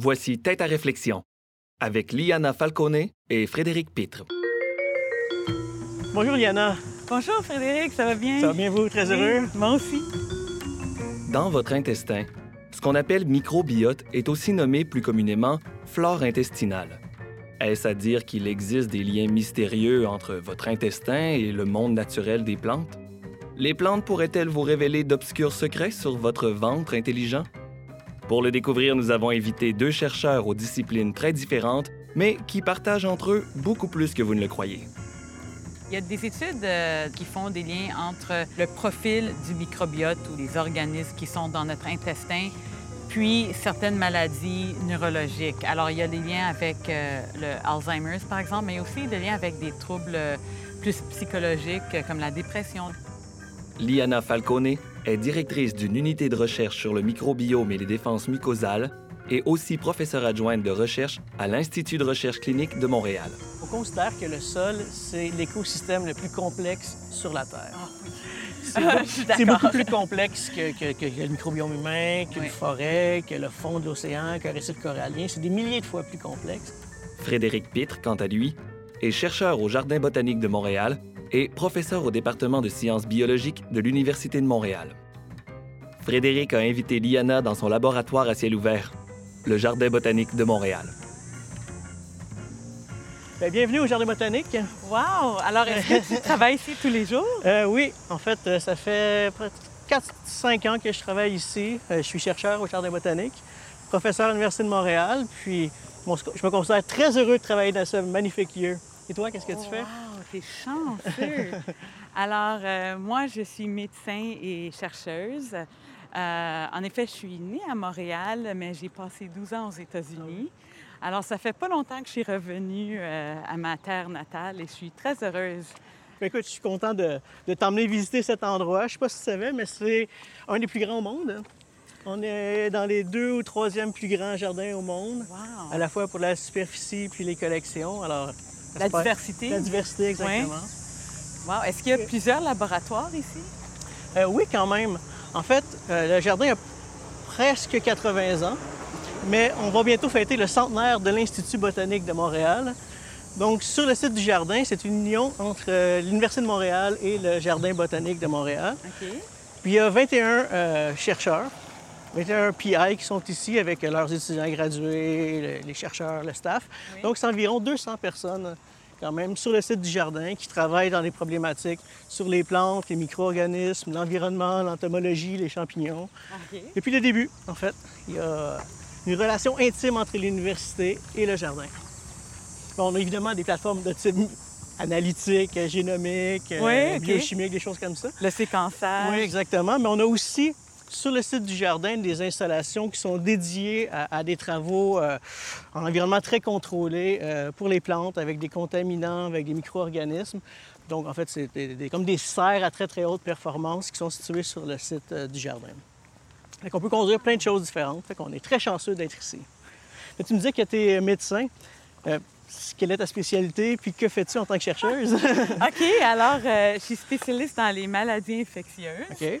Voici Tête à réflexion avec Liana Falcone et Frédéric Pitre. Bonjour Liana. Bonjour Frédéric, ça va bien? Ça va bien vous? Très heureux? Oui, moi aussi. Dans votre intestin, ce qu'on appelle microbiote est aussi nommé plus communément flore intestinale. Est-ce à dire qu'il existe des liens mystérieux entre votre intestin et le monde naturel des plantes? Les plantes pourraient-elles vous révéler d'obscurs secrets sur votre ventre intelligent? Pour le découvrir, nous avons invité deux chercheurs aux disciplines très différentes, mais qui partagent entre eux beaucoup plus que vous ne le croyez. Il y a des études euh, qui font des liens entre le profil du microbiote ou des organismes qui sont dans notre intestin, puis certaines maladies neurologiques. Alors, il y a des liens avec euh, le Alzheimer's, par exemple, mais aussi des liens avec des troubles euh, plus psychologiques comme la dépression. Liana Falcone est directrice d'une unité de recherche sur le microbiome et les défenses mucosales et aussi professeure adjointe de recherche à l'Institut de recherche clinique de Montréal. On considère que le sol, c'est l'écosystème le plus complexe sur la Terre. C'est Ah, c'est beaucoup plus complexe que, que- que- que le microbiome humain, qu'une Oui. forêt, que le fond de l'océan, qu'un récif corallien. C'est des milliers de fois plus complexe. Frédéric Pitre, quant à lui, est chercheur au Jardin botanique de Montréal et professeur au département de sciences biologiques de l'Université de Montréal. Frédéric a invité Liana dans son laboratoire à ciel ouvert, le Jardin botanique de Montréal. Bien, bienvenue au Jardin botanique. Wow! Alors, est-ce que tu travailles ici tous les jours? Euh, oui, en fait, euh, ça fait 4-5 ans que je travaille ici. Euh, je suis chercheur au Jardin botanique, professeur à l'Université de Montréal, puis je me considère très heureux de travailler dans ce magnifique lieu. Et toi, qu'est-ce que tu fais? Wow, t'es chanceux! Alors, euh, moi, je suis médecin et chercheuse. Euh, en effet, je suis née à Montréal, mais j'ai passé 12 ans aux États-Unis. Alors, ça fait pas longtemps que je suis revenue euh, à ma terre natale et je suis très heureuse. Écoute, je suis content de, de t'emmener visiter cet endroit. Je ne sais pas si tu savais, mais c'est un des plus grands au monde. hein. On est dans les deux ou troisième plus grands jardins au monde, Wow! à la fois pour la superficie puis les collections. Alors, La diversité. La diversité, exactement. Wow. Est-ce qu'il y a plusieurs laboratoires ici? Euh, oui, quand même. En fait, euh, le jardin a presque 80 ans, mais on va bientôt fêter le centenaire de l'Institut botanique de Montréal. Donc, sur le site du jardin, c'est une union entre euh, l'Université de Montréal et le Jardin botanique de Montréal. Puis il y a 21 euh, chercheurs, 21 PI qui sont ici avec leurs étudiants gradués, le- les chercheurs, le staff. Oui. Donc, c'est environ 200 personnes quand même sur le site du jardin qui travaillent dans des problématiques sur les plantes, les micro-organismes, l'environnement, l'entomologie, les champignons. Depuis le début, en fait, il y a une relation intime entre l'université et le jardin. Bon, on a évidemment des plateformes de type analytique, génomique, euh, Oui, biochimique, des choses comme ça. Le séquençage. Oui, exactement. Mais on a aussi sur le site du jardin des installations qui sont dédiées à, à des travaux euh, en environnement très contrôlé euh, pour les plantes, avec des contaminants, avec des micro-organismes. Donc, en fait, c'est des- des- comme des serres à très, très haute performance qui sont situées sur le site euh, du jardin. Fait qu'on peut conduire plein de choses différentes. Fait qu'on est très chanceux d'être ici. Mais tu me disais que tu es médecin. Quelle est ta spécialité? Puis que fais-tu en tant que chercheuse? OK, alors, euh, je suis spécialiste dans les maladies infectieuses. OK.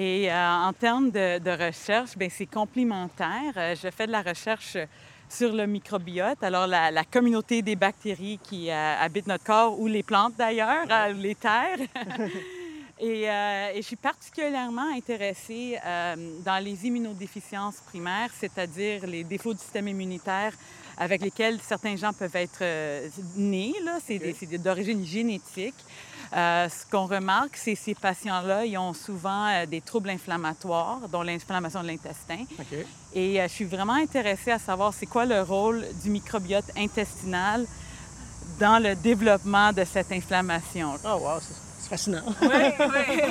Et euh, en termes de, recherche, bien, c'est complémentaire. Euh, je fais de la recherche sur le microbiote, alors la, communauté des bactéries qui euh, habitent notre corps, ou les plantes d'ailleurs, les terres. et, euh, et je suis particulièrement intéressée euh, dans les immunodéficiences primaires, c'est-à-dire les défauts du système immunitaire avec lesquels certains gens peuvent être euh, nés. C'est des- c'est d'origine génétique. Euh, ce qu'on remarque, c'est que ces patients-là, ils ont souvent des troubles inflammatoires, dont l'inflammation de l'intestin. Et je suis vraiment intéressée à savoir c'est quoi le rôle du microbiote intestinal dans le développement de cette inflammation. Ah, wow, c'est fascinant. Oui, oui.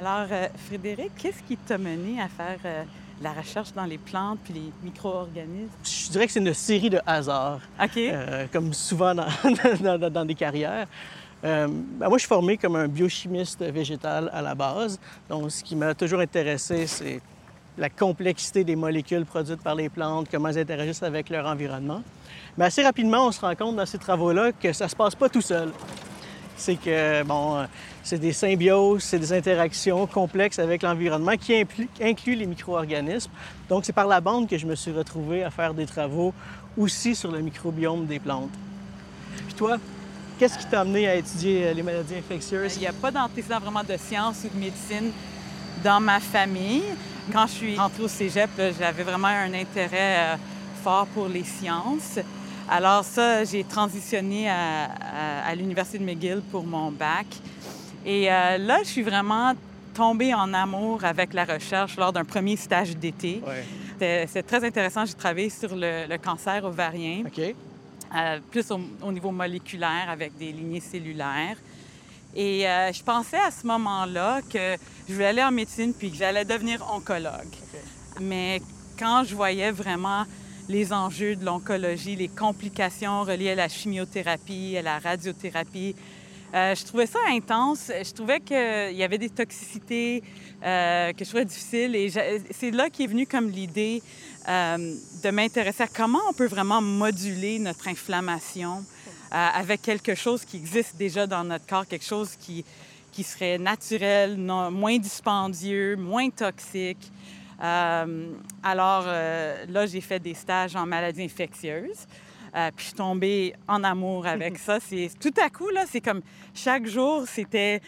Alors, euh, Frédéric, qu'est-ce qui t'a mené à faire euh, la recherche dans les plantes puis les micro-organismes? Je dirais que c'est une série de hasards, OK. euh, comme souvent dans, dans- dans- dans des carrières. Euh, ben, moi, je suis formé comme un biochimiste végétal à la base. Donc, ce qui m'a toujours intéressé, c'est la complexité des molécules produites par les plantes, comment elles interagissent avec leur environnement. Mais assez rapidement, on se rend compte dans ces travaux-là que ça se passe pas tout seul. C'est que, bon, euh, c'est des symbioses, c'est des interactions complexes avec l'environnement qui incluent les micro-organismes. Donc, c'est par la bande que je me suis retrouvé à faire des travaux aussi sur le microbiome des plantes. Puis toi, qu'est-ce qui t'a amené à étudier euh, les maladies infectieuses? Il n'y a pas d'antécédent vraiment de sciences ou de médecine dans ma famille. Quand je suis rentrée au cégep, j'avais vraiment un intérêt fort pour les sciences. Alors ça, j'ai transitionné à, l'Université de McGill pour mon bac. Et euh, là, je suis vraiment tombée en amour avec la recherche lors d'un premier stage d'été. C'est très intéressant. J'ai travaillé sur le, cancer ovarien, euh, plus au, niveau moléculaire avec des lignées cellulaires. Et euh, je pensais à ce moment-là que je voulais aller en médecine puis que j'allais devenir oncologue. Mais quand je voyais vraiment les enjeux de l'oncologie, les complications reliées à la chimiothérapie, à la radiothérapie. Euh, je trouvais ça intense. Je trouvais qu'il y avait des toxicités euh, que je trouvais difficiles. Et c'est là qu'est venue comme l'idée euh, de m'intéresser à comment on peut vraiment moduler notre inflammation avec quelque chose qui existe déjà dans notre corps, quelque chose qui, qui serait naturel, moins dispendieux, moins toxique. Euh, alors euh, là, j'ai fait des stages en maladies infectieuses. Euh, puis je suis tombée en amour avec ça. C'est tout à coup là, c'est comme chaque jour, c'était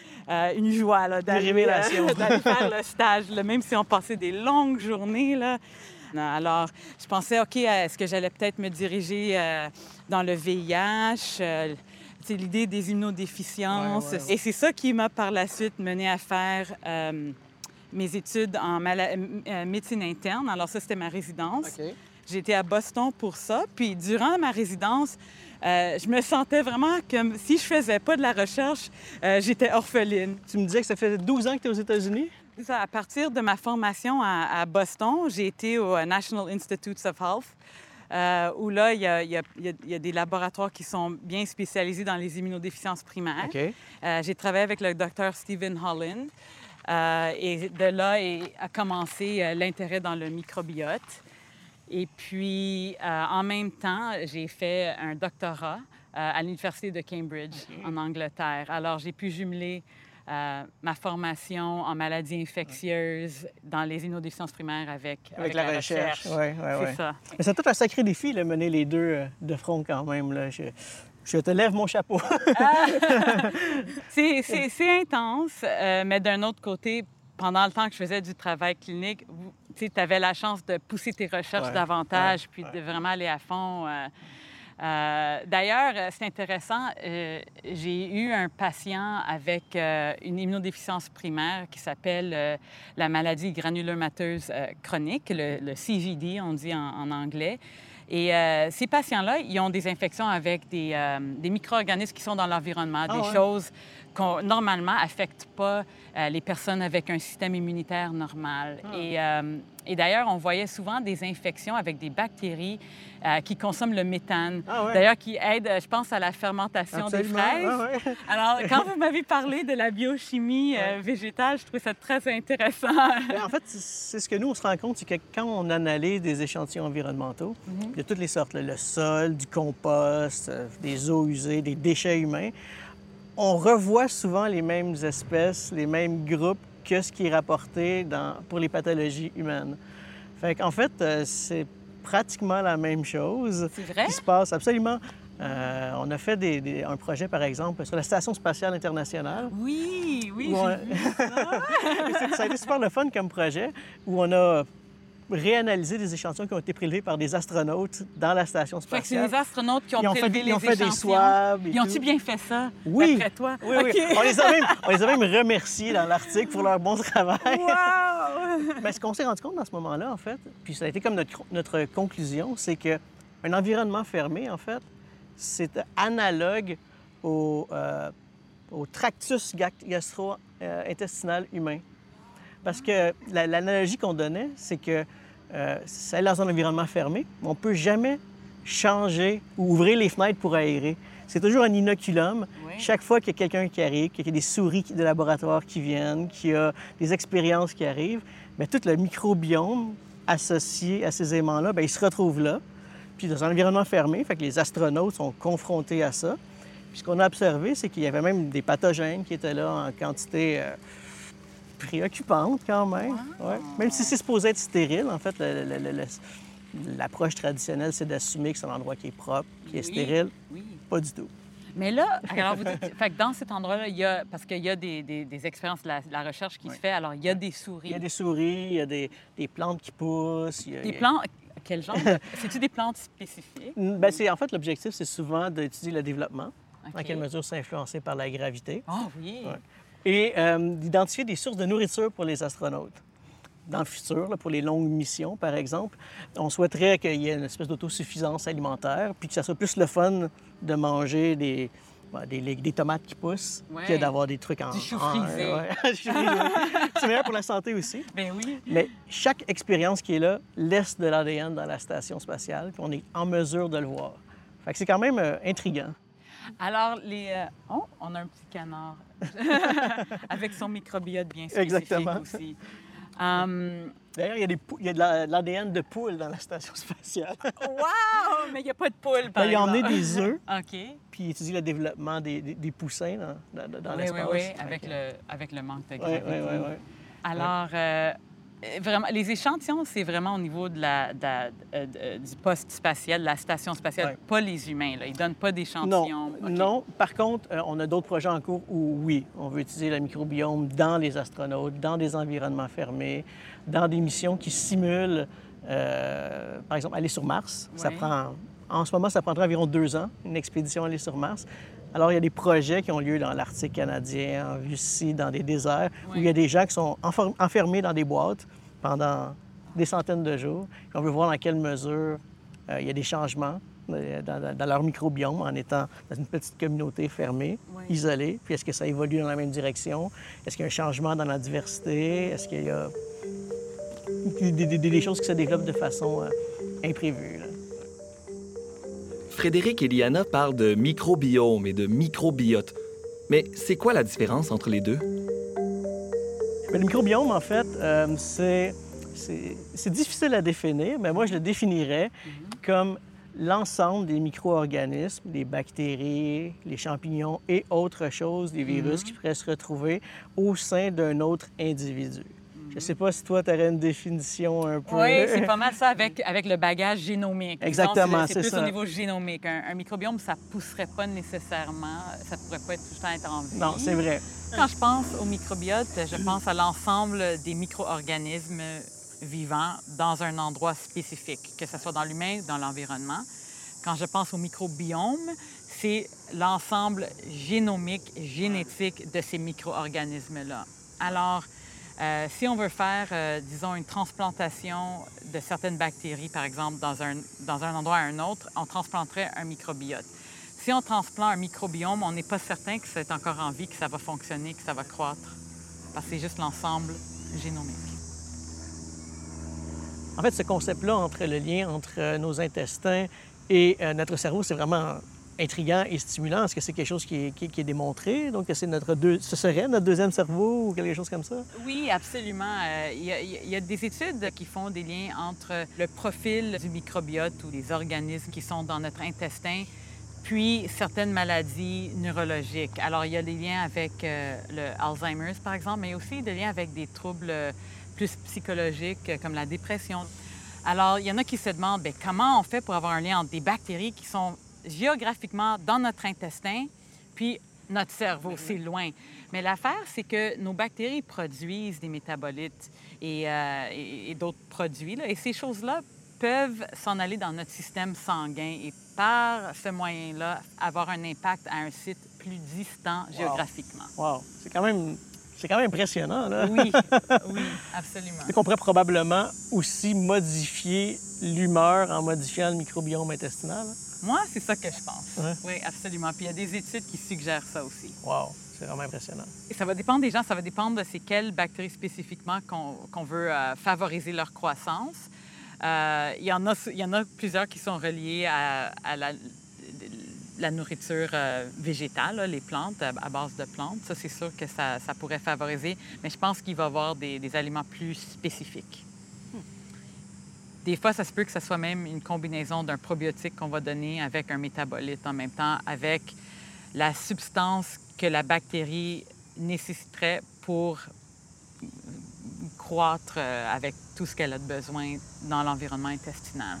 une joie d'arriver d'aller faire le stage, même si on passait des longues journées là. Alors, je pensais, ok, est-ce que j'allais peut-être me diriger dans le VIH? c'est l'idée des immunodéficiences. Et c'est ça qui m'a par la suite mené à faire mes études en euh, médecine interne. Alors ça, c'était ma résidence. J'étais à Boston pour ça. Puis durant ma résidence, euh, je me sentais vraiment comme si je faisais pas de la recherche, euh, j'étais orpheline. Tu me disais que ça fait 12 ans que tu es aux États-Unis? À partir de ma formation à, Boston, j'ai été au National Institutes of Health. où là, il y, a, il, y a, des laboratoires qui sont bien spécialisés dans les immunodéficiences primaires. j'ai travaillé avec le docteur Stephen Holland. Euh, et de là a commencé euh, l'intérêt dans le microbiote. Et puis, euh, en même temps, j'ai fait un doctorat à l'Université de Cambridge, en Angleterre. Alors, j'ai pu jumeler ma formation en maladies infectieuses dans les immunodéficiences primaires avec, avec, la, recherche. Oui, oui, oui. C'est ça. Mais c'est tout un sacré défi, de mener les deux de front quand même. Là. Je te lève mon chapeau. Ah! c'est intense, euh, mais d'un autre côté, pendant le temps que je faisais du travail clinique, tu avais la chance de pousser tes recherches davantage, puis de vraiment aller à fond. Euh, euh, d'ailleurs, c'est intéressant, j'ai eu un patient avec une immunodéficience primaire qui s'appelle la maladie granulomateuse chronique, le, CVD, on dit en anglais. Et euh, ces patients-là, ils ont des infections avec des, euh, des micro-organismes qui sont dans l'environnement, ah des choses qui normalement affectent pas euh, les personnes avec un système immunitaire normal. Ah. Et, et d'ailleurs, on voyait souvent des infections avec des bactéries qui consomment le méthane. Ah d'ailleurs, qui aident, je pense, à la fermentation des fraises. Alors, quand vous m'avez parlé de la biochimie végétale, je trouvais ça très intéressant. En fait, c'est ce que nous, on se rend compte, c'est que quand on analyse des échantillons environnementaux, mhm de toutes les sortes, le sol, du compost, euh, des eaux usées, des déchets humains, on revoit souvent les mêmes espèces, les mêmes groupes que ce qui est rapporté dans, pour les pathologies humaines. Fait en fait, euh, c'est pratiquement la même chose vrai? qui se passe. Absolument. Euh, on a fait un projet, par exemple, sur la Station spatiale internationale. Oui, oui, ça a été super le fun comme projet, où on a réanalyser des échantillons qui ont été prélevés par des astronautes dans la station spatiale. c'est les astronautes qui ont, prélevé fait, les ils ont fait des swabs. Ils ont-tu bien fait ça, oui. après toi? Oui, oui. On, les a même, on les a même remerciés dans l'article pour leur bon travail. Wow! Mais ce qu'on s'est rendu compte dans ce moment-là, en fait, puis ça a été comme notre, notre conclusion, c'est qu'un environnement fermé, en fait, c'est analogue au, euh, au tractus gastro-intestinal humain. Parce que l'analogie qu'on donnait, c'est que euh, c'est dans un environnement fermé. On ne peut jamais changer ou ouvrir les fenêtres pour aérer. C'est toujours un inoculum. Chaque fois qu'il y a quelqu'un qui arrive, qu'il y a des souris de laboratoire qui viennent, qu'il y a des expériences qui arrivent, bien, tout le microbiome associé à ces aimants-là, bien, il se retrouve là. Puis dans un environnement fermé, fait que les astronautes sont confrontés à ça. Puis ce qu'on a observé, c'est qu'il y avait même des pathogènes qui étaient là en quantité euh, préoccupante quand même. Ouais. Même si c'est supposé être stérile, en fait, l'approche traditionnelle, c'est d'assumer que c'est un endroit qui est propre, qui est Oui, stérile. Oui. Pas du tout. Mais là, alors vous dites, fait que dans cet endroit-là, il y a, parce qu'il y a des, des- des expériences de la, de la recherche qui Oui. se fait, alors il y a des souris. Il y a des souris, il y a des, des plantes qui poussent. il y a- Des il y a- plantes, quel genre? de- C'est-tu des plantes spécifiques? Ben, c'est, en fait, l'objectif, c'est souvent d'étudier le développement, OK. dans quelle mesure c'est influencé par la gravité, Ah oui. Ouais. Et euh, d'identifier des sources de nourriture pour les astronautes. Dans le futur, là, pour les longues missions, par exemple, on souhaiterait qu'il y ait une espèce d'autosuffisance alimentaire, puis que ça soit plus le fun de manger des, ben, des, tomates qui poussent Ouais. que d'avoir des trucs en... Du chou en- frisé. ouais. Chou frisé. c'est meilleur pour la santé aussi. Ben oui. Mais chaque expérience qui est là laisse de l'ADN dans la station spatiale, puis on est en mesure de le voir. Fait que c'est quand même euh, intriguant. Alors, les. euh, Oh, on a un petit canard. Avec son microbiote bien spécifique Exactement. aussi. Hum, D'ailleurs, il y a, des il y a de la- de l'ADN de poule dans la station spatiale. wow! Mais il n'y a pas de poule, par Ben, il a emmené des œufs, OK. puis il étudie le développement des, des- des poussins dans, dans- dans oui, l'espace. oui, oui, avec le, avec le manque de Oui, gravité. oui, oui, oui. Alors, euh, vraiment, les échantillons, c'est vraiment au niveau de la, de la- euh, de- du poste spatial, de la station spatiale, Ouais. pas les humains. Là. Ils ne donnent pas Non, d'échantillons. Non. Par contre, euh, on a d'autres projets en cours où, oui, on veut utiliser le microbiome dans les astronautes, dans des environnements fermés, dans des missions qui simulent, euh, par exemple, aller sur Mars. Ça prend, en ce moment, ça prendrait environ deux ans, une expédition aller sur Mars. Alors, il y a des projets qui ont lieu dans l'Arctique canadien, en Russie, dans des déserts, où il y a des gens qui sont enfer- enfermés dans des boîtes pendant des centaines de jours. On veut voir dans quelle mesure euh, il y a des changements euh, dans, leur microbiome en étant dans une petite communauté fermée, Oui. isolée. Puis est-ce que ça évolue dans la même direction? Est-ce qu'il y a un changement dans la diversité? Est-ce qu'il y a des, des- des- des choses qui se développent de façon euh, imprévue? Frédéric et Liana parlent de microbiome et de microbiote. Mais c'est quoi la différence entre les deux? Mais le microbiome, en fait, euh, c'est, difficile à définir, mais moi, je le définirais comme l'ensemble des micro-organismes, les bactéries, les champignons et autres choses, des virus qui pourraient se retrouver au sein d'un autre individu. Je ne sais pas si toi, tu aurais une définition un peu... Oui, c'est pas mal ça avec, avec le bagage génomique. Exactement, c'est c'est plus ça. au niveau génomique. Un, un microbiome, ça pousserait pas nécessairement, ça pourrait pas être tout le temps être en vie. Non, c'est vrai. Quand je pense au microbiote, je pense à l'ensemble des micro-organismes vivants dans un endroit spécifique, que ce soit dans l'humain ou dans l'environnement. Quand je pense au microbiome, c'est l'ensemble génomique, génétique de ces micro-organismes-là. Alors, euh, si on veut faire, euh, disons, une transplantation de certaines bactéries, par exemple, dans un, dans un endroit à un autre, on transplanterait un microbiote. Si on transplante un microbiome, on n'est pas certain que c'est encore en vie, que ça va fonctionner, que ça va croître, parce que c'est juste l'ensemble génomique. En fait, ce concept-là entre le lien entre euh, nos intestins et notre cerveau, c'est vraiment intriguant et stimulant. Est-ce que c'est quelque chose qui est, démontré? Donc, c'est notre deux... ce serait notre deuxième cerveau ou quelque chose comme ça? Oui, absolument. Euh, Il y, a- des études qui font des liens entre le profil du microbiote ou des organismes qui sont dans notre intestin, puis certaines maladies neurologiques. Alors, il y a des liens avec euh, le Alzheimer's, par exemple, mais aussi des liens avec des troubles euh, plus psychologiques comme la dépression. Alors, il y en a qui se demandent bien, comment on fait pour avoir un lien entre des bactéries qui sont géographiquement dans notre intestin, puis notre cerveau, c'est loin. Mais l'affaire, c'est que nos bactéries produisent des métabolites et, euh, et- et d'autres produits. là. et ces choses-là peuvent s'en aller dans notre système sanguin et par ce moyen-là avoir un impact à un site plus distant géographiquement. Wow! C'est quand même... C'est quand même impressionnant, là. Oui, oui, absolument. C'est qu'on pourrait probablement aussi modifier l'humeur en modifiant le microbiome intestinal. Moi, c'est ça que je pense. Ouais. Oui, absolument. Puis il y a des études qui suggèrent ça aussi. Wow! C'est vraiment impressionnant. Et ça va dépendre des gens, ça va dépendre de c'est quelles bactéries spécifiquement qu'on veut euh, favoriser leur croissance. Euh, il, y en a, il y en a plusieurs qui sont reliés à, à la, la nourriture euh, végétale, là, les plantes, à, base de plantes. Ça, c'est sûr que ça, ça pourrait favoriser, mais je pense qu'il va y avoir des, des aliments plus spécifiques. Des fois, ça se peut que ce soit même une combinaison d'un probiotique qu'on va donner avec un métabolite en même temps, avec la substance que la bactérie nécessiterait pour croître euh, avec tout ce qu'elle a de besoin dans l'environnement intestinal.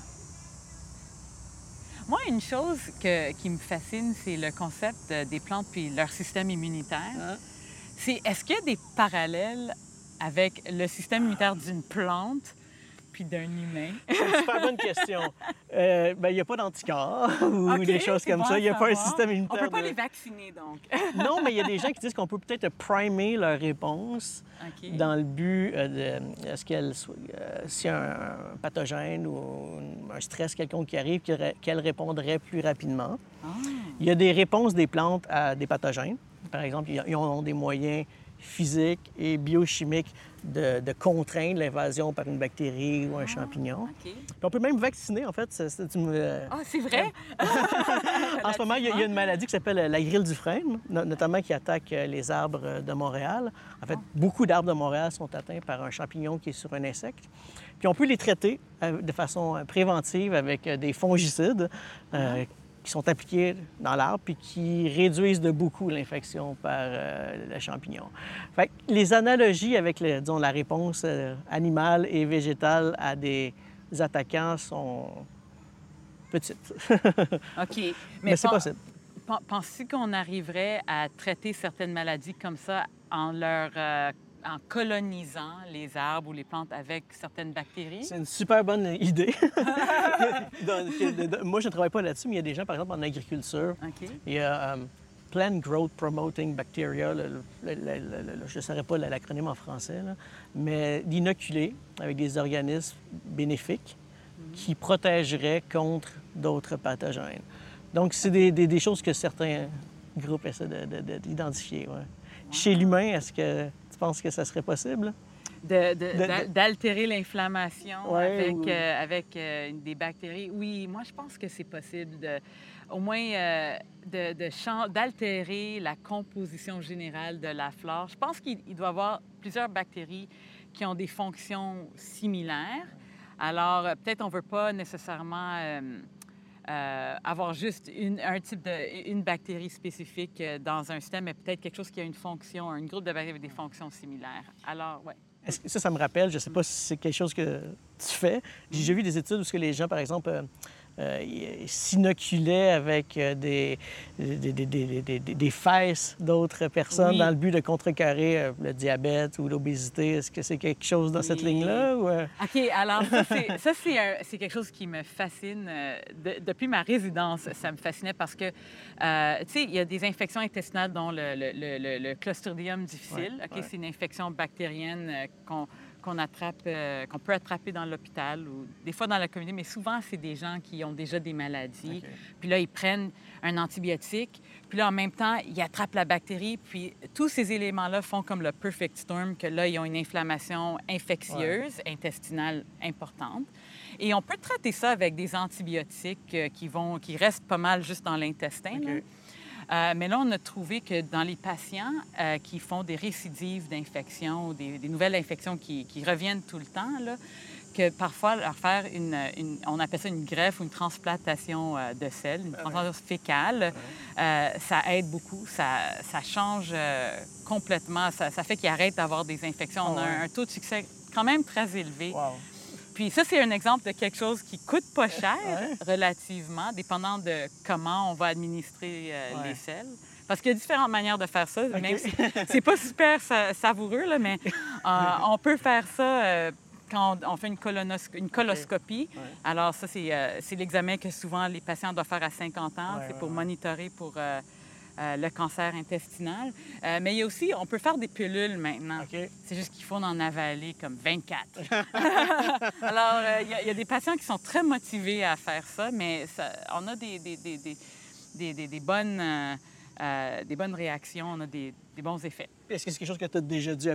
Moi, une chose qui me fascine, c'est le concept des plantes puis leur système immunitaire. Ah. C'est est-ce qu'il y a des parallèles avec le système immunitaire d'une plante puis d'un humain? C'est une super bonne question. Euh, ben, il n'y a pas d'anticorps ou des choses comme ça. Il n'y a pas un système immunitaire. On ne peut pas les vacciner, donc. non, mais il y a des gens qui disent qu'on peut peut-être primer leur réponse dans le but euh, de. Est-ce qu'elle. Euh, s'il y a un, pathogène ou un stress quelconque qui arrive, qu'elle répondrait plus rapidement. Ah. Il y a des réponses des plantes à des pathogènes. Par exemple, ils ont des moyens physiques et biochimiques de, de contraindre l'invasion par une bactérie ou un ah, champignon. on peut même vacciner, en fait. Ah, c'est vrai? en ce moment, il y, a, une maladie qui s'appelle la grille du frein, notamment qui attaque euh, les arbres de Montréal. En fait, beaucoup d'arbres de Montréal sont atteints par un champignon qui est sur un insecte. Puis on peut les traiter euh, de façon euh, préventive avec des fongicides qui sont appliqués dans l'arbre puis qui réduisent de beaucoup l'infection par euh, le champignon. Fait les analogies avec disons, la réponse euh, animale et végétale à des attaquants sont petites. OK. Mais, Mais c'est possible. Penses-tu qu'on arriverait à traiter certaines maladies comme ça en leur euh, en colonisant les arbres ou les plantes avec certaines bactéries? C'est une super bonne idée. moi, je ne travaille pas là-dessus, mais il y a des gens, par exemple, en agriculture. Il y a euh, Plant Growth Promoting Bacteria, je ne saurais pas l'acronyme en français, mais d'inoculer avec des organismes bénéfiques mm-hmm. qui protégeraient contre d'autres pathogènes. Donc, c'est des, choses que certains groupes essaient d'identifier. Chez l'humain, est-ce que pense que ça serait possible? D'altérer l'inflammation avec, euh, avec euh, des bactéries. Oui, moi, je pense que c'est possible de, au moins euh, d'altérer la composition générale de la flore. Je pense qu'il doit y avoir plusieurs bactéries qui ont des fonctions similaires. Alors, peut-être on ne veut pas nécessairement euh, avoir juste une, un type de, une bactérie spécifique euh, dans un système, mais peut-être quelque chose qui a une fonction, un groupe de bactéries avec des fonctions similaires. Alors, oui. Ça, ça me rappelle, je ne sais pas si c'est quelque chose que tu fais. J'ai vu des études où que les gens, par exemple, euh, s'inoculait avec euh, des, des, des, des, fesses d'autres personnes dans le but de contrecarrer euh, le diabète ou l'obésité. Est-ce que c'est quelque chose dans cette ligne-là? Ou... OK, alors ça, c'est quelque chose qui me fascine. depuis ma résidence, ça me fascinait parce que, tu sais, il y a des infections intestinales dont le, le, le, Clostridium difficile. OK, c'est une infection bactérienne qu'on qu'on attrape, euh, qu'on peut attraper dans l'hôpital ou des fois dans la communauté, mais souvent, c'est des gens qui ont déjà des maladies. Puis là, ils prennent un antibiotique. Puis là, en même temps, ils attrapent la bactérie. Puis tous ces éléments-là font comme le perfect storm, que là, ils ont une inflammation infectieuse, intestinale importante. Et on peut traiter ça avec des antibiotiques euh, qui, vont, qui restent pas mal juste dans l'intestin. Euh, mais là, on a trouvé que dans les patients euh, qui font des récidives d'infection ou des, nouvelles infections qui, reviennent tout le temps, là, que parfois leur faire une, on appelle ça une greffe ou une transplantation euh, de sel, une transplantation fécale, ça aide beaucoup, ça, ça change complètement, ça, fait qu'ils arrêtent d'avoir des infections. On a un, taux de succès quand même très élevé. Puis ça, c'est un exemple de quelque chose qui coûte pas cher relativement, dépendant de comment on va administrer euh, les sels. Parce qu'il y a différentes manières de faire ça, même si c'est pas super savoureux, là, mais euh, on peut faire ça euh, quand on fait une, une coloscopie. Alors ça, c'est l'examen que souvent les patients doivent faire à 50 ans. c'est pour monitorer pour euh, le cancer intestinal. Euh, mais il y a aussi, on peut faire des pilules maintenant. C'est juste qu'il faut en avaler comme 24. Alors, euh, il y, a des patients qui sont très motivés à faire ça, mais on a des, des, des, des bonnes, des bonnes réactions, on a des, bons effets. Est-ce que c'est quelque chose que tu as déjà dû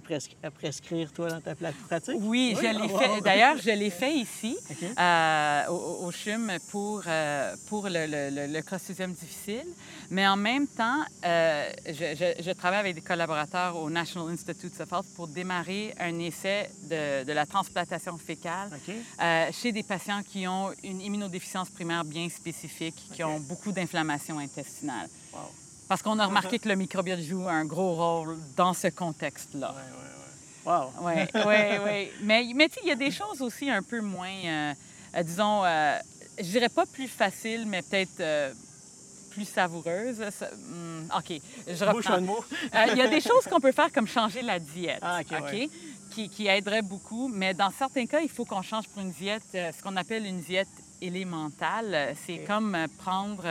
prescrire, toi, dans ta pratique? Oui, je l'ai fait. D'ailleurs, je l'ai fait ici, euh, au, CHUM, pour, euh, pour le, le, le, difficile. Mais en même temps, euh, je, travaille avec des collaborateurs au National Institute of Health pour démarrer un essai de, de la transplantation fécale chez des patients qui ont une immunodéficience primaire bien spécifique, qui ont beaucoup d'inflammation intestinale. Parce qu'on a remarqué que le microbiote joue un gros rôle dans ce contexte-là. Oui, oui, oui. Wow. Oui, oui, oui. Mais, mais tu sais, il y a des choses aussi un peu moins, euh, euh, disons, euh, je dirais pas plus faciles, mais peut-être euh, plus savoureuses. Ça- hmm, OK, je Bouche reprends. un mot. Euh, Il y a des choses qu'on peut faire comme changer la diète, Ah, OK, ouais. qui, qui aiderait beaucoup. Mais dans certains cas, il faut qu'on change pour une diète, euh, ce qu'on appelle une diète élémentale. C'est comme euh, prendre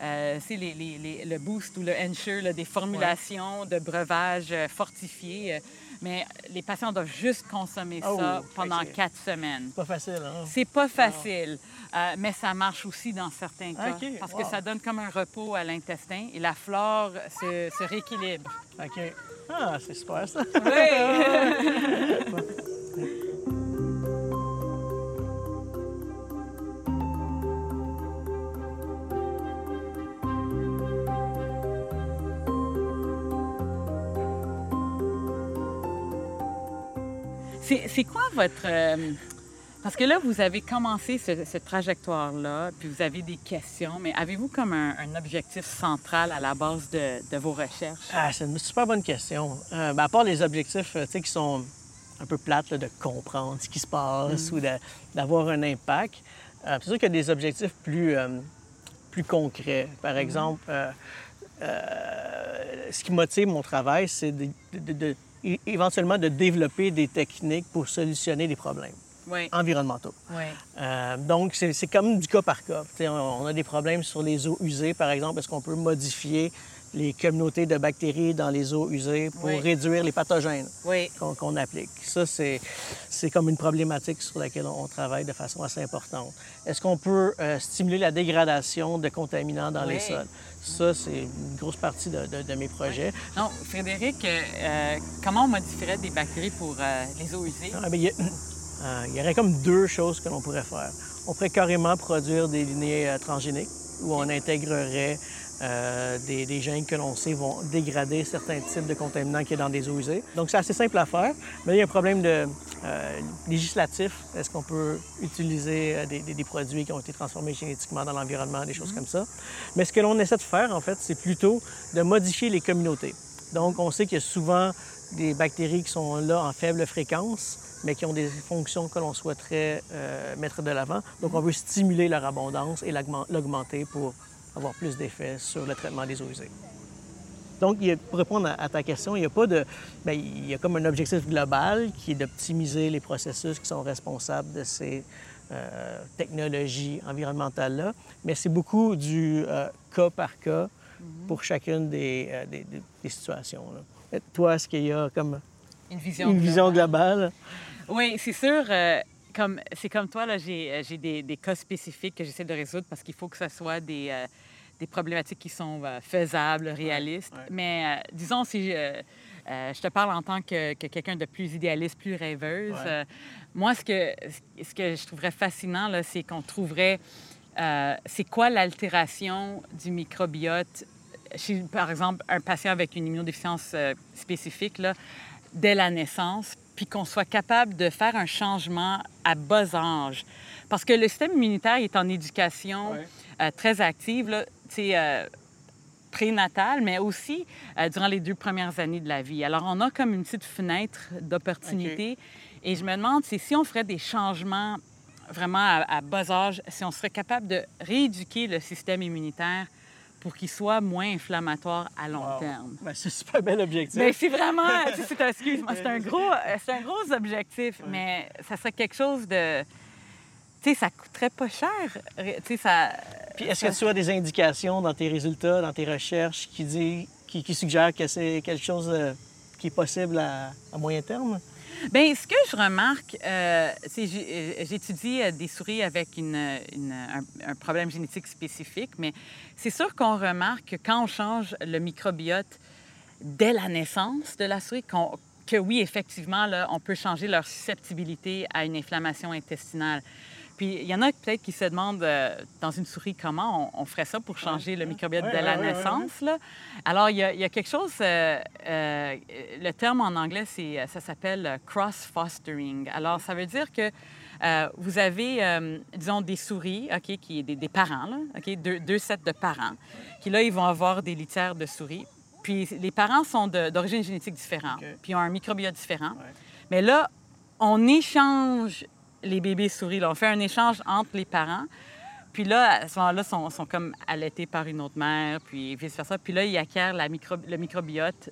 euh, c'est les, les- les- le boost ou le ensure, là, des formulations de breuvages euh, fortifiés. euh, mais les patients doivent juste consommer Oh, ça pendant c'est- quatre semaines. Pas facile, hein? C'est pas facile, euh, mais ça marche aussi dans certains cas. Parce wow. que ça donne comme un repos à l'intestin et la flore se, se rééquilibre. OK. Ah, c'est super, ça. Oui! c'est quoi votre... euh, Parce que là, vous avez commencé ce- cette trajectoire-là, puis vous avez des questions, mais avez-vous comme un, un objectif central à la base de, de vos recherches? Ah, c'est une super bonne question. Euh, ben, à part les objectifs euh, tu sais, qui sont un peu plates, là, de comprendre ce qui se passe ou de- d'avoir un impact, euh, c'est sûr qu'il y a des objectifs plus, euh, plus concrets. Par exemple, euh, euh, ce qui motive mon travail, c'est de- de- de- é- éventuellement de développer des techniques pour solutionner des problèmes Oui, environnementaux. oui. Euh, donc, c'est comme du cas par cas. On, on a des problèmes sur les eaux usées, par exemple. Est-ce qu'on peut modifier les communautés de bactéries dans les eaux usées pour Oui. réduire les pathogènes qu'on applique? Ça, c'est comme une problématique sur laquelle on, on travaille de façon assez importante. Est-ce qu'on peut euh, stimuler la dégradation de contaminants dans les sols? Ça, c'est une grosse partie de, de- de mes projets. Non, Frédéric, euh, euh, comment on modifierait des bactéries pour euh, les eaux usées? Ah, ben, il, y aurait comme deux choses que l'on pourrait faire. On pourrait carrément produire des lignées transgéniques où on intégrerait euh, des, des gènes que l'on sait vont dégrader certains types de contaminants qui est dans des eaux usées. Donc, c'est assez simple à faire, mais il y a un problème de, euh, législatif. Est-ce qu'on peut utiliser euh, des, des- des produits qui ont été transformés génétiquement dans l'environnement, des choses comme ça? Mais ce que l'on essaie de faire, en fait, c'est plutôt de modifier les communautés. Donc, on sait qu'il y a souvent des bactéries qui sont là en faible fréquence, mais qui ont des fonctions que l'on souhaiterait euh, mettre de l'avant. Donc, on veut stimuler leur abondance et l'augmen- l'augmenter pour avoir plus d'effet sur le traitement des eaux usées. Donc, il y a- pour répondre à, à ta question, il y a pas de... bien, il y a comme un objectif global qui est d'optimiser les processus qui sont responsables de ces euh, technologies environnementales-là, mais c'est beaucoup du euh, cas par cas pour chacune des, euh, des- des- des situations. là. Toi, est-ce qu'il y a comme Une vision une vision globale? Oui, c'est sûr. comme, c'est comme toi, là, j'ai, j'ai des, des cas spécifiques que j'essaie de résoudre parce qu'il faut que ce soit des, des problématiques qui sont euh, faisables, réalistes. ouais. Mais euh, disons, si je, euh, je te parle en tant que, que quelqu'un de plus idéaliste, plus rêveuse, Ouais. moi, ce que, ce que je trouverais fascinant, là, c'est qu'on trouverait c'est quoi l'altération du microbiote chez, par exemple, un patient avec une immunodéficience spécifique, là, dès la naissance, puis qu'on soit capable de faire un changement à bas âge? Parce que le système immunitaire est en éducation euh, très active, là, euh, prénatale, mais aussi euh, durant les deux premières années de la vie. Alors, on a comme une petite fenêtre d'opportunité. Et je me demande si on ferait des changements vraiment à, à bas âge, si on serait capable de rééduquer le système immunitaire pour qu'il soit moins inflammatoire à long Wow. terme. Ben, c'est un super bel objectif. Ben, c'est vraiment, c'est un, excuse-moi, c'est un gros, c'est un gros objectif, mais ça serait quelque chose de, tu sais, ça coûterait pas cher, tu ça. Puis est-ce que tu as des indications dans tes résultats, dans tes recherches, qui, dit, qui, qui suggèrent que c'est quelque chose euh, qui est possible à, à moyen terme? Bien, ce que je remarque, euh, c'est euh, j'étudie euh, des souris avec une, une- un, un problème génétique spécifique, mais c'est sûr qu'on remarque que quand on change le microbiote dès la naissance de la souris, que oui, effectivement, là, on peut changer leur susceptibilité à une inflammation intestinale. Puis il y en a peut-être qui se demandent euh, dans une souris comment on, on ferait ça pour changer le microbiote Ouais, ouais, la ouais, naissance. là? Alors, il y, a, il y a quelque chose, euh, euh, le terme en anglais, c'est, ça s'appelle cross-fostering. Alors, ça veut dire que vous avez, disons, des souris, OK, qui des, des parents, là, OK, deux, deux sets de parents, qui là, ils vont avoir des litières de souris. Puis les parents sont de- d'origine génétique différente, OK. puis ont un microbiote différent. Mais là, on échange les bébés souris. Là. On fait un échange entre les parents. Puis là, à ce moment-là, ils sont, sont comme allaités par une autre mère, puis vice-versa. Puis là, ils acquièrent la micro- le microbiote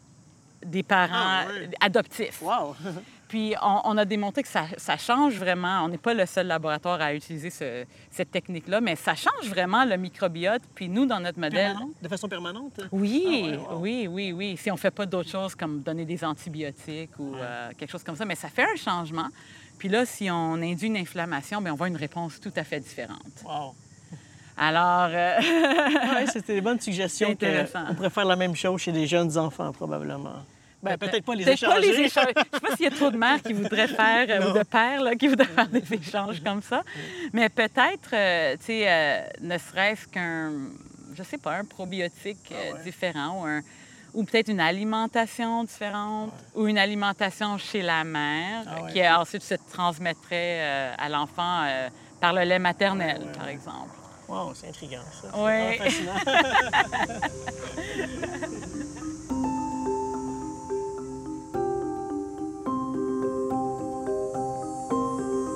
des parents Ah, adoptifs. Wow! Puis on, on a démontré que ça, ça change vraiment. On n'est pas le seul laboratoire à utiliser ce- cette technique-là, mais ça change vraiment le microbiote. Puis nous, dans notre modèle... Permanente? De façon permanente? Oui, Ah ouais, wow. oui, oui, oui. Si on ne fait pas d'autres choses comme donner des antibiotiques ou euh, quelque chose comme ça, mais ça fait un changement. Puis là, si on induit une inflammation, bien, on voit une réponse tout à fait différente. Wow! Alors, euh, Oui, c'était des bonnes suggestions. On pourrait faire la même chose chez les jeunes enfants, probablement. Ben, peut-être pas les échanger. pas les échanges. Je sais pas s'il y a trop de mères qui voudraient faire, euh, Non. ou de pères là, qui voudraient faire des échanges comme ça. Mais peut-être, euh, tu sais, euh, ne serait-ce qu'un, je sais pas, un probiotique Ah ouais. différent ou, un- ou peut-être une alimentation différente ou une alimentation chez la mère Ah ouais. qui euh, ensuite se transmettrait euh, à l'enfant euh, par le lait maternel, Ouais, par exemple. Wow, c'est intriguant, ça. Fascinant.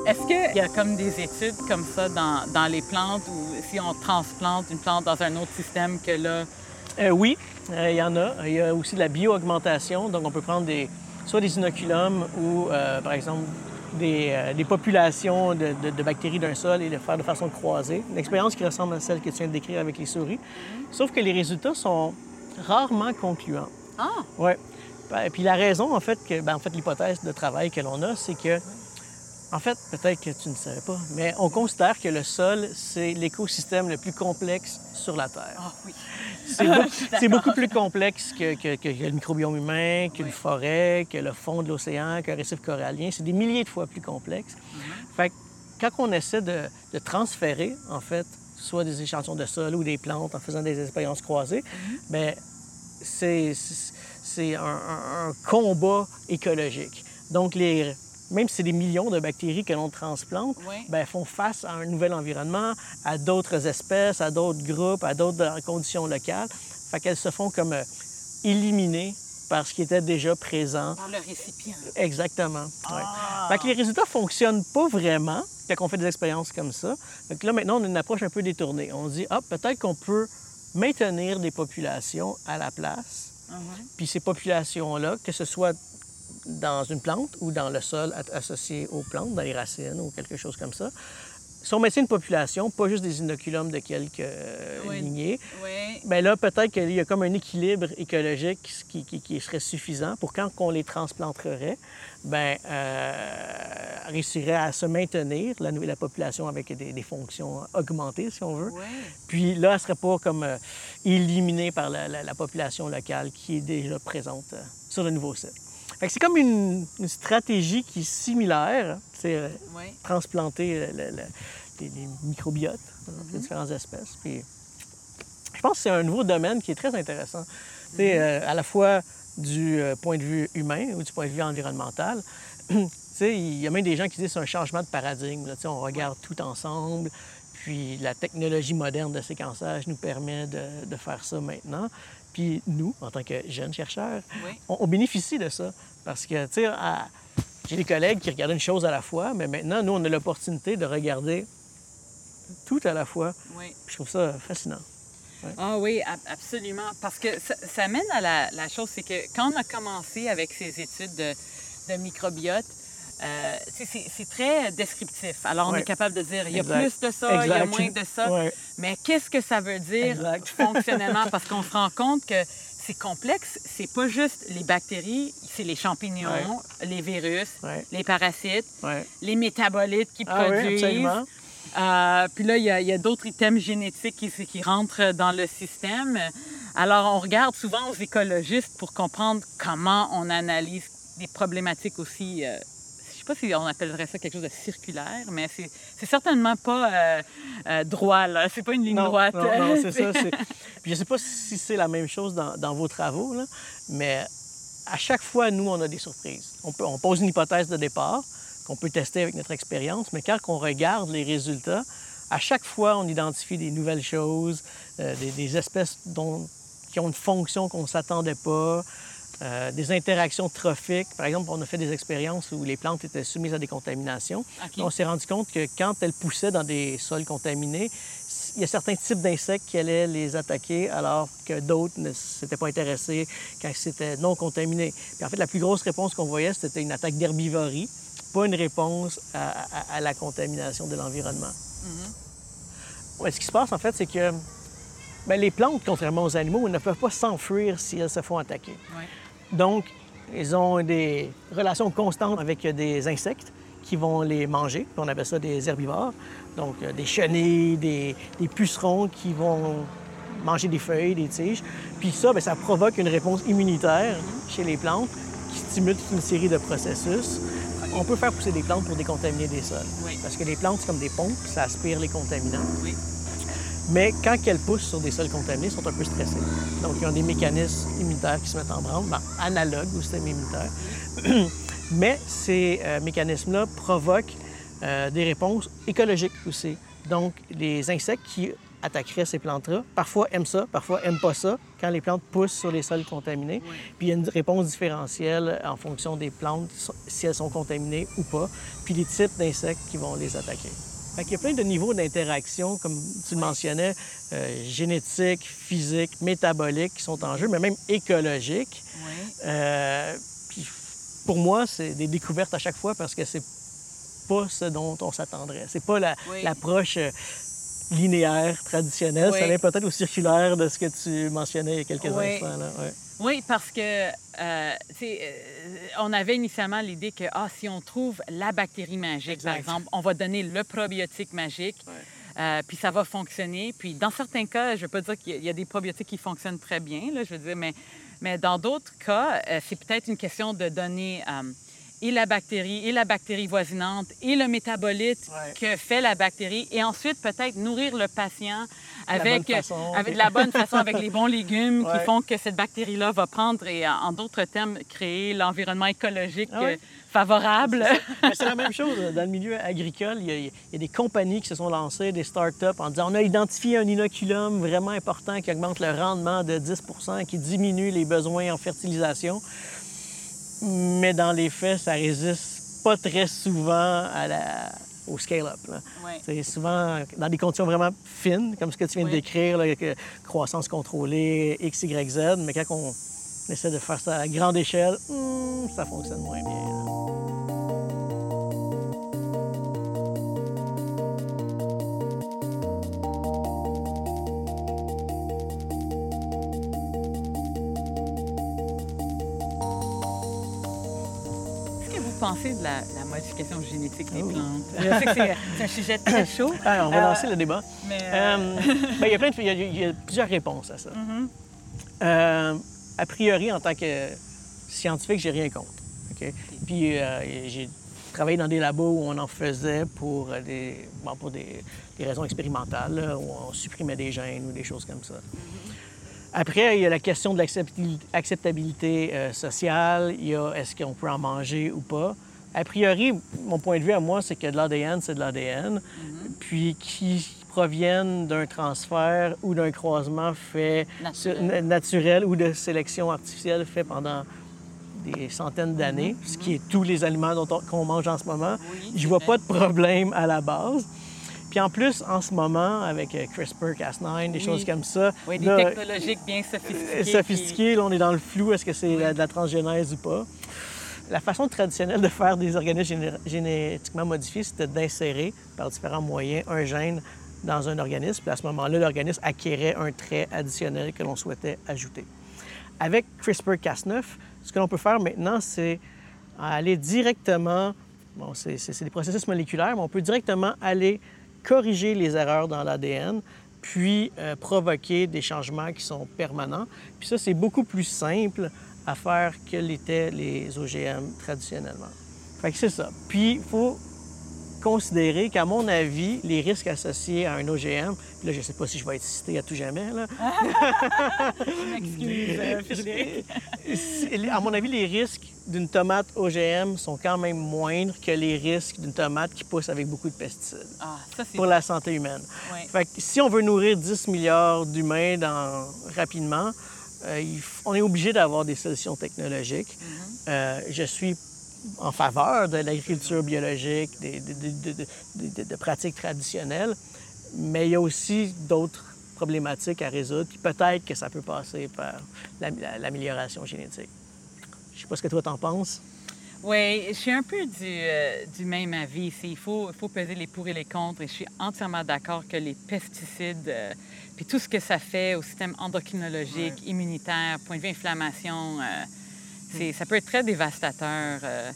Est-ce qu'il y a comme des études comme ça dans, dans les plantes ou si on transplante une plante dans un autre système que là... Euh, oui, euh, il y en a. Il y a aussi de la bio-augmentation. Donc, on peut prendre des, soit des inoculums ou, euh, par exemple, des, des populations de, de- de bactéries d'un sol et le faire de façon croisée. Une expérience qui ressemble à celle que tu viens de décrire avec les souris. Sauf que les résultats sont rarement concluants. Ah! Oui. Puis la raison, en fait, que, ben, en fait, l'hypothèse de travail que l'on a, c'est que, en fait, peut-être que tu ne savais pas, mais on considère que le sol, c'est l'écosystème le plus complexe sur la Terre. Ah oui. C'est beaucoup plus complexe que, que- que le microbiome humain, qu'une Oui. forêt, que le fond de l'océan, qu'un récif corallien. C'est des milliers de fois plus complexe. Mm-hmm. Fait que quand on essaie de, de transférer, en fait, soit des échantillons de sol ou des plantes en faisant des expériences croisées, Mm-hmm. ben c'est un- un combat écologique. Donc, les, même si c'est des millions de bactéries que l'on transplante, Oui. ben, font face à un nouvel environnement, à d'autres espèces, à d'autres groupes, à d'autres euh, conditions locales. Fait qu'elles se font comme euh, éliminer par ce qui était déjà présent. Dans le récipient. Exactement. ouais. Ah! Fait que les résultats fonctionnent pas vraiment quand on fait des expériences comme ça. Fait que là, maintenant, on a une approche un peu détournée. On se dit, ah, peut-être qu'on peut maintenir des populations à la place. Mhm. Puis ces populations-là, que ce soit dans une plante ou dans le sol associé aux plantes, dans les racines ou quelque chose comme ça, si on maintient une population, pas juste des inoculums de quelques euh, Oui. lignées, Oui. bien là, peut-être qu'il y a comme un équilibre écologique qui, qui- qui serait suffisant pour quand on les transplanterait, bien, euh, réussirait à se maintenir, la, la population avec des, des fonctions augmentées, si on veut. Oui. Puis là, elle ne serait pas comme euh, éliminée par la, la- la population locale qui est déjà présente euh, sur le nouveau site. C'est comme une, une stratégie qui est similaire, c'est euh, transplanter euh, le- le- les, les microbiotes euh, de différentes espèces. Puis je pense que c'est un nouveau domaine qui est très intéressant. Sais, euh, à la fois du euh, point de vue humain ou du point de vue environnemental. Il y a même des gens qui disent que c'est un changement de paradigme. là. On regarde tout ensemble, puis la technologie moderne de séquençage nous permet de, de faire ça maintenant. Puis nous, en tant que jeunes chercheurs, Oui. on, on bénéficie de ça. Parce que, tu sais, j'ai des collègues qui regardent une chose à la fois, mais maintenant, nous, on a l'opportunité de regarder tout à la fois. Oui. Puis je trouve ça fascinant. Ah oui, ab- absolument. Parce que ça, ça mène à la, la chose, c'est que quand on a commencé avec ces études de, de microbiote, euh, c'est très descriptif. Alors, on Ouais. est capable de dire, il y a Exact. plus de ça, il y a moins de ça. Ouais. Mais qu'est-ce que ça veut dire Exact. fonctionnellement? Parce qu'on se rend compte que c'est complexe. C'est pas juste les bactéries, c'est les champignons, les virus, les parasites, les métabolites qui Ah produisent. Euh, puis là, il y a, d'autres items génétiques qui, qui rentrent dans le système. Alors, on regarde souvent aux écologistes pour comprendre comment on analyse des problématiques aussi. euh, sais pas si on appellerait ça quelque chose de circulaire, mais c'est c'est certainement pas euh, euh, droit, là. C'est pas une ligne Non, droite. non, non, c'est ça. c'est- Puis je sais pas si c'est la même chose dans, dans vos travaux, là, mais à chaque fois, nous, on a des surprises. On, peut- on pose une hypothèse de départ, qu'on peut tester avec notre expérience, mais quand on regarde les résultats, à chaque fois, on identifie des nouvelles choses, euh, des, espèces dont, qui ont une fonction qu'on ne s'attendait pas, euh, des interactions trophiques. Par exemple, on a fait des expériences où les plantes étaient soumises à des contaminations. On s'est rendu compte que quand elles poussaient dans des sols contaminés, il y a certains types d'insectes qui allaient les attaquer alors que d'autres ne s'étaient pas intéressés quand c'était non contaminé. Puis en fait, la plus grosse réponse qu'on voyait, c'était une attaque d'herbivorie, pas une réponse à, la contamination de l'environnement. Mm-hmm. ce qui se passe, en fait, c'est que ben, les plantes, contrairement aux animaux, ne peuvent pas s'enfuir si elles se font attaquer. Donc, ils ont des relations constantes avec des insectes qui vont les manger. On appelle ça des herbivores. Donc, euh, des chenilles, des, pucerons qui vont manger des feuilles, des tiges. Puis ça, bien, ça provoque une réponse immunitaire chez les plantes qui stimule toute une série de processus. On peut faire pousser des plantes pour décontaminer des sols. Parce que les plantes, c'est comme des pompes, ça aspire les contaminants. Mais quand elles poussent sur des sols contaminés, elles sont un peu stressées. Donc, ils ont des mécanismes immunitaires qui se mettent en branle, ben, analogues au système immunitaire. Mais ces euh, mécanismes-là provoquent euh, des réponses écologiques aussi. Donc, les insectes qui attaqueraient ces plantes-là, parfois aiment ça, parfois aiment pas ça, quand les plantes poussent sur les sols contaminés. Puis il y a une réponse différentielle en fonction des plantes, si elles sont contaminées ou pas, puis les types d'insectes qui vont les attaquer. Fait il y a plein de niveaux d'interaction, comme tu le mentionnais, euh, génétiques, physiques, métaboliques qui sont en jeu, mais même écologiques. Euh, puis pour moi, c'est des découvertes à chaque fois parce que c'est pas ce dont on s'attendrait. C'est pas l'approche euh, linéaire, traditionnelle. Ça vient peut-être au circulaire de ce que tu mentionnais il y a quelques instants. Là. Oui, parce que euh, euh, on avait initialement l'idée que ah, si on trouve la bactérie magique, par exemple, on va donner le probiotique magique. Euh, puis ça va fonctionner. Puis dans certains cas, je ne veux pas dire qu'il y a des probiotiques qui fonctionnent très bien, là, je veux dire, mais, mais dans d'autres cas, c'est peut-être une question de donner et la bactérie, et la bactérie voisinante, et le métabolite que fait la bactérie, et ensuite peut-être nourrir le patient avec, la avec la bonne façon, avec les bons légumes qui font que cette bactérie-là va prendre et, en d'autres termes, créer l'environnement écologique ah euh, favorable. C'est la même chose dans le milieu agricole. Il y, a, des compagnies qui se sont lancées, des start-up, en disant on a identifié un inoculum vraiment important qui augmente le rendement de 10% qui diminue les besoins en fertilisation mais dans les faits, ça résiste pas très souvent à la, au scale-up. C'est souvent dans des conditions vraiment fines, comme ce que tu viens de décrire, croissance contrôlée, X, Y, Z, mais quand on essaie de faire ça à grande échelle, hmm, ça fonctionne moins bien. Pensez de la, modification génétique des oh. plantes? Je sais que c'est un sujet très chaud. Ah, on va lancer le débat. Euh, euh, ben, il, y a plein de, il, y a, plusieurs réponses à ça. Mm-hmm. Euh, a priori, en tant que scientifique, j'ai rien contre. Puis j'ai travaillé dans des labos où on en faisait pour des, pour des, raisons expérimentales, où on supprimait des gènes ou des choses comme ça. Mm-hmm. Après, il y a la question de l'acceptabilité euh, sociale. Il y a est-ce qu'on peut en manger ou pas? A priori, mon point de vue à moi, c'est que de l'ADN, c'est de l'ADN. Mm-hmm. Puis qui proviennent d'un transfert ou d'un croisement fait naturel. ou de sélection artificielle fait pendant des centaines d'années, mm-hmm. ce qui est tous les aliments qu'on mange en ce moment. Je vois pas de problème à la base. Puis en plus, en ce moment, avec euh, CRISPR, Cas9, des choses comme ça. Oui, des technologiques bien sophistiquées. Euh, sophistiquées, là, on est dans le flou, est-ce que c'est de la transgénèse ou pas? La façon traditionnelle de faire des organismes génétiquement modifiés, c'était d'insérer par différents moyens un gène dans un organisme. Puis à ce moment-là, l'organisme acquérait un trait additionnel que l'on souhaitait ajouter. Avec CRISPR-Cas9, ce que l'on peut faire maintenant, c'est aller directement, bon, c'est des processus moléculaires, mais on peut directement aller corriger les erreurs dans l'ADN, puis euh, provoquer des changements qui sont permanents. Puis ça, c'est beaucoup plus simple à faire que l'étaient les OGM traditionnellement. Fait que c'est ça. Puis il faut considérer qu'à mon avis, les risques associés à un OGM, puis là, je ne sais pas si je vais être cité à tout jamais, là. Euh, à mon avis, les risques d'une tomate OGM sont quand même moindres que les risques d'une tomate qui pousse avec beaucoup de pesticides Ah, ça, pour la santé humaine. Ouais. Fait que si on veut nourrir 10 milliards d'humains dans... rapidement, euh, il f- on est obligé d'avoir des solutions technologiques. Euh, je suis en faveur de l'agriculture biologique, des, des- des- des- des- des- de pratiques traditionnelles, mais il y a aussi d'autres problématiques à résoudre, puis peut-être que ça peut passer par la- la- l'amélioration génétique. Je sais pas ce que toi t'en penses. Oui, je suis un peu du, euh, du même avis. Il faut, peser les pour et les contre. Et je suis entièrement d'accord que les pesticides, euh, puis tout ce que ça fait au système endocrinologique, immunitaire, point de vue inflammation, euh, ça peut être très dévastateur. euh,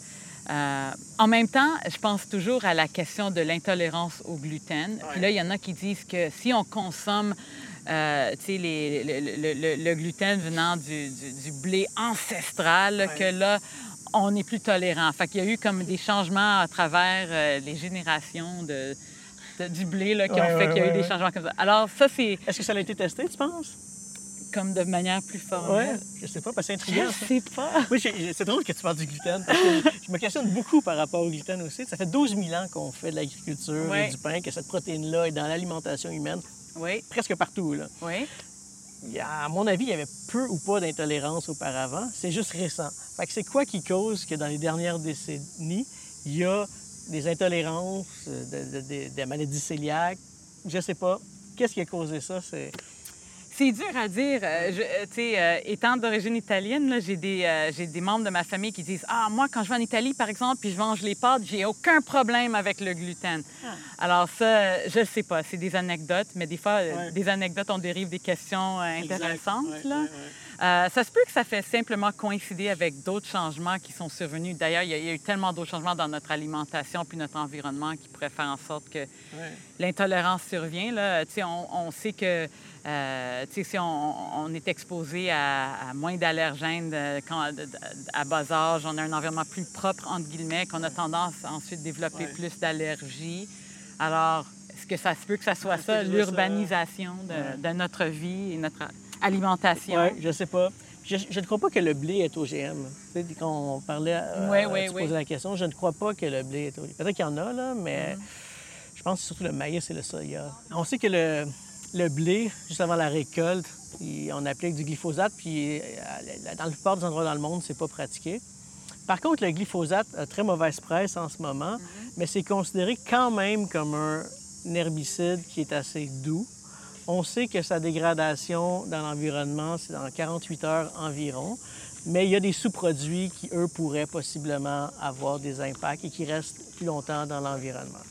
euh, en même temps, je pense toujours à la question de l'intolérance au gluten. Puis là, il y en a qui disent que si on consomme euh, les- le, le- le- le gluten venant du, du- du blé ancestral, que là, on est plus tolérant. Fait qu'il y a eu comme des changements à travers euh, les générations de, de- du blé là, qui Ouais, ont fait ouais, qu'il y a eu ouais, des changements comme ça. Alors ça, c'est Est-ce que ça a été testé, tu penses? Comme de manière plus Oui, formelle. je sais pas, parce que c'est intriguant. Je ça. sais pas. Oui, c'est drôle que tu parles du gluten, parce que je me questionne beaucoup par rapport au gluten aussi. Ça fait 12 000 ans qu'on fait de l'agriculture et du pain, que cette protéine-là est dans l'alimentation humaine Oui, presque partout. Là. oui. À mon avis, il y avait peu ou pas d'intolérance auparavant. C'est juste récent. Fait que c'est quoi qui cause que dans les dernières décennies, il y a des intolérances, euh, de- de- de- des maladies cœliaques? Je sais pas. Qu'est-ce qui a causé ça? C'est... C'est dur à dire. Euh, euh, tu sais, euh, étant d'origine italienne, j'ai des, euh, j'ai des membres de ma famille qui disent Ah, moi, quand je vais en Italie, par exemple, puis je mange les pâtes, j'ai aucun problème avec le gluten. Alors, ça, je ne sais pas. C'est des anecdotes, mais des fois, Ouais. des anecdotes, on dérive des questions euh, intéressantes. Exact. Ouais, là. ouais, ouais. Ça se peut que ça fait simplement coïncider avec d'autres changements qui sont survenus. D'ailleurs, il y, a- il y a eu tellement d'autres changements dans notre alimentation puis notre environnement qui pourraient faire en sorte que l'intolérance survient. Là. On sait que euh, si on, on est exposé à, à moins d'allergènes à bas âge, on a un environnement plus propre, entre guillemets, qu'on a tendance à ensuite développer Ouais. plus d'allergies. Alors, est-ce que ça se peut que ça soit ça, l'urbanisation de, Ouais. de notre vie et notre alimentation? Oui, je sais pas. Je, je ne crois pas que le blé est OGM. Tu sais, quand on parlait, euh, Oui, oui, tu oui. posais la question, je ne crois pas que le blé est OGM. Peut-être qu'il y en a, là, mais Mm-hmm. je pense que c'est surtout le maïs et le soya. On sait que le, le blé, juste avant la récolte, il- on applique du glyphosate, puis euh, dans la plupart des endroits dans le monde, c'est pas pratiqué. Par contre, le glyphosate a très mauvaise presse en ce moment, mais c'est considéré quand même comme un herbicide qui est assez doux. On sait que sa dégradation dans l'environnement, c'est dans 48 heures environ, mais il y a des sous-produits qui, eux, pourraient possiblement avoir des impacts et qui restent plus longtemps dans l'environnement.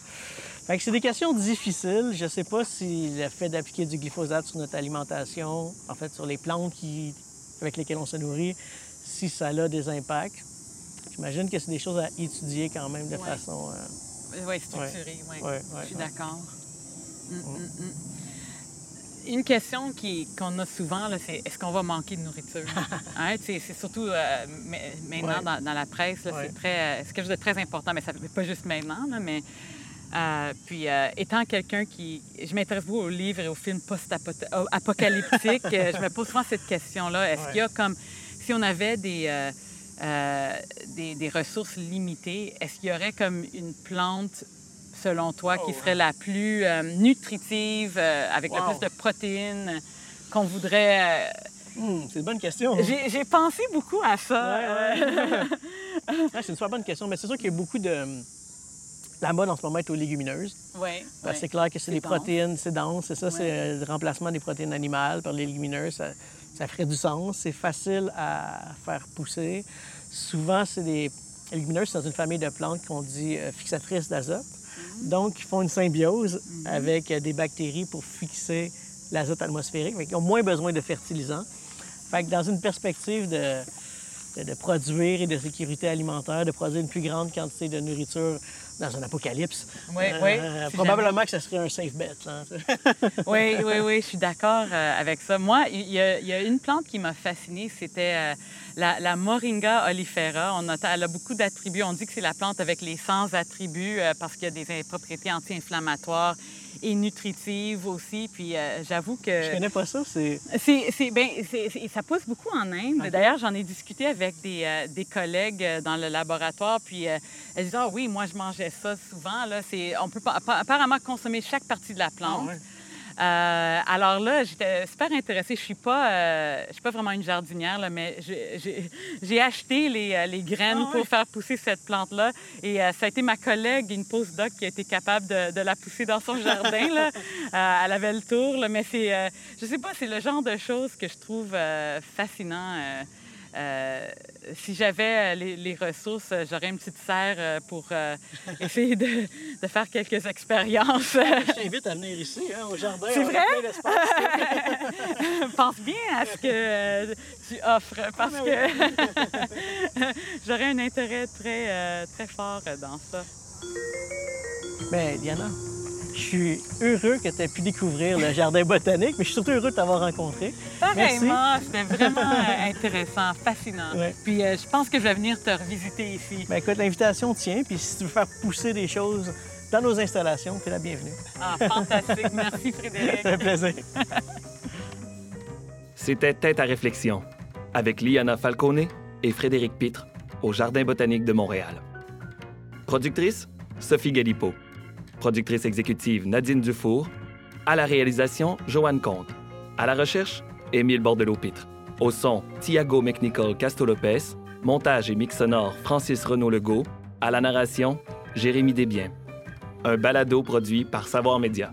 Fait que c'est des questions difficiles. Je ne sais pas si le fait d'appliquer du glyphosate sur notre alimentation, en fait sur les plantes qui, avec lesquelles on se nourrit, si ça a des impacts. J'imagine que c'est des choses à étudier quand même de Ouais. façon... euh, Oui, structuré, oui. Ouais, ouais, Je suis d'accord. Mm, mm, mm. Une question qui- qu'on a souvent, c'est est-ce qu'on va manquer de nourriture? Hein, C'est surtout euh, ma- maintenant dans, dans la presse, c'est très, euh, c'est quelque chose de très important, mais ça pas juste maintenant, là, mais euh, puis euh, étant quelqu'un qui, je m'intéresse beaucoup aux livres et aux films post-apocalyptiques, euh, je me pose souvent cette question-là. Est-ce Ouais. qu'il y a comme, si on avait des, euh, des, des ressources limitées, est-ce qu'il y aurait comme une plante, selon toi, qui Oh, serait la plus nutritive, avec le plus de protéines qu'on voudrait... hmm, c'est une bonne question. J'ai pensé beaucoup à ça. Ouais, Ouais, c'est une super bonne question, mais c'est sûr qu'il y a beaucoup de... La mode en ce moment est aux légumineuses. Parce que ouais. C'est clair que c'est des protéines, c'est dense, c'est ça, c'est le remplacement des protéines animales par les légumineuses. Ça, ça ferait du sens, c'est facile à faire pousser. Souvent, c'est des les légumineuses, c'est dans une famille de plantes qu'on dit euh, fixatrices d'azote. Mm-hmm. Donc, ils font une symbiose avec euh, des bactéries pour fixer l'azote atmosphérique. Fait ils ont moins besoin de fertilisants. Fait que dans une perspective de, de, de produire et de sécurité alimentaire, de produire une plus grande quantité de nourriture dans un apocalypse. Oui, oui. Euh, probablement que ça serait un safe bet. hein. Oui, oui, oui, je suis d'accord euh, avec ça. Moi, il y, a- il y a une plante qui m'a fascinée, c'était euh, la, la Moringa olifera. On a, elle a beaucoup d'attributs. On dit que c'est la plante avec les 100 attributs parce qu'il y a des propriétés anti-inflammatoires et nutritives aussi. Puis euh, j'avoue que... Je connais pas ça. C'est C'est, c'est- ben, c'est- c'est- ça pousse beaucoup en Inde. D'ailleurs, j'en ai discuté avec des, euh, des collègues euh, dans le laboratoire, puis euh, elles disaient Ah oui, moi, je mangeais ça souvent. Là, c'est, on peut pas, appa- apparemment consommer chaque partie de la plante. Ah ouais. Euh, alors là, j'étais super intéressée. Je suis pas, euh, je suis pas vraiment une jardinière, là, mais j'ai- acheté les, euh, les graines Ah pour faire pousser cette plante-là. Et euh, ça a été ma collègue, une postdoc, qui a été capable de, de la pousser dans son jardin. Là. Euh, elle avait le tour, là, mais c'est, euh, je sais pas, c'est le genre de choses que je trouve euh, fascinant. Euh, si j'avais euh, les, les ressources, euh, j'aurais une petite serre pour euh, essayer de, de faire quelques expériences. Je t'invite à venir ici, hein, au jardin. C'est vrai? Pense bien à ce que euh, tu offres parce Ah, que j'aurais un intérêt très, très fort dans ça. Ben, Diana, je suis heureux que tu aies pu découvrir le jardin botanique, mais je suis surtout heureux de t'avoir rencontré. Pareillement, c'était vraiment intéressant, fascinant. Ouais. Puis euh, je pense que je vais venir te revisiter ici. Ben, écoute, l'invitation tient, puis si tu veux faire pousser des choses dans nos installations, tu es la bienvenue. Ah, fantastique. Merci, Frédéric. C'est un plaisir. C'était Tête à réflexion avec Liana Falcone et Frédéric Pitre au Jardin botanique de Montréal. Productrice, Sophie Galipo. Productrice exécutive, Nadine Dufour. À la réalisation, Joanne Comte. À la recherche, Émile Bordelot-Pitre. Au son, Thiago McNichol Casto-Lopez. Montage et mix sonore, Francis Renaud-Legault. À la narration, Jérémy Desbiens. Un balado produit par Savoir Média.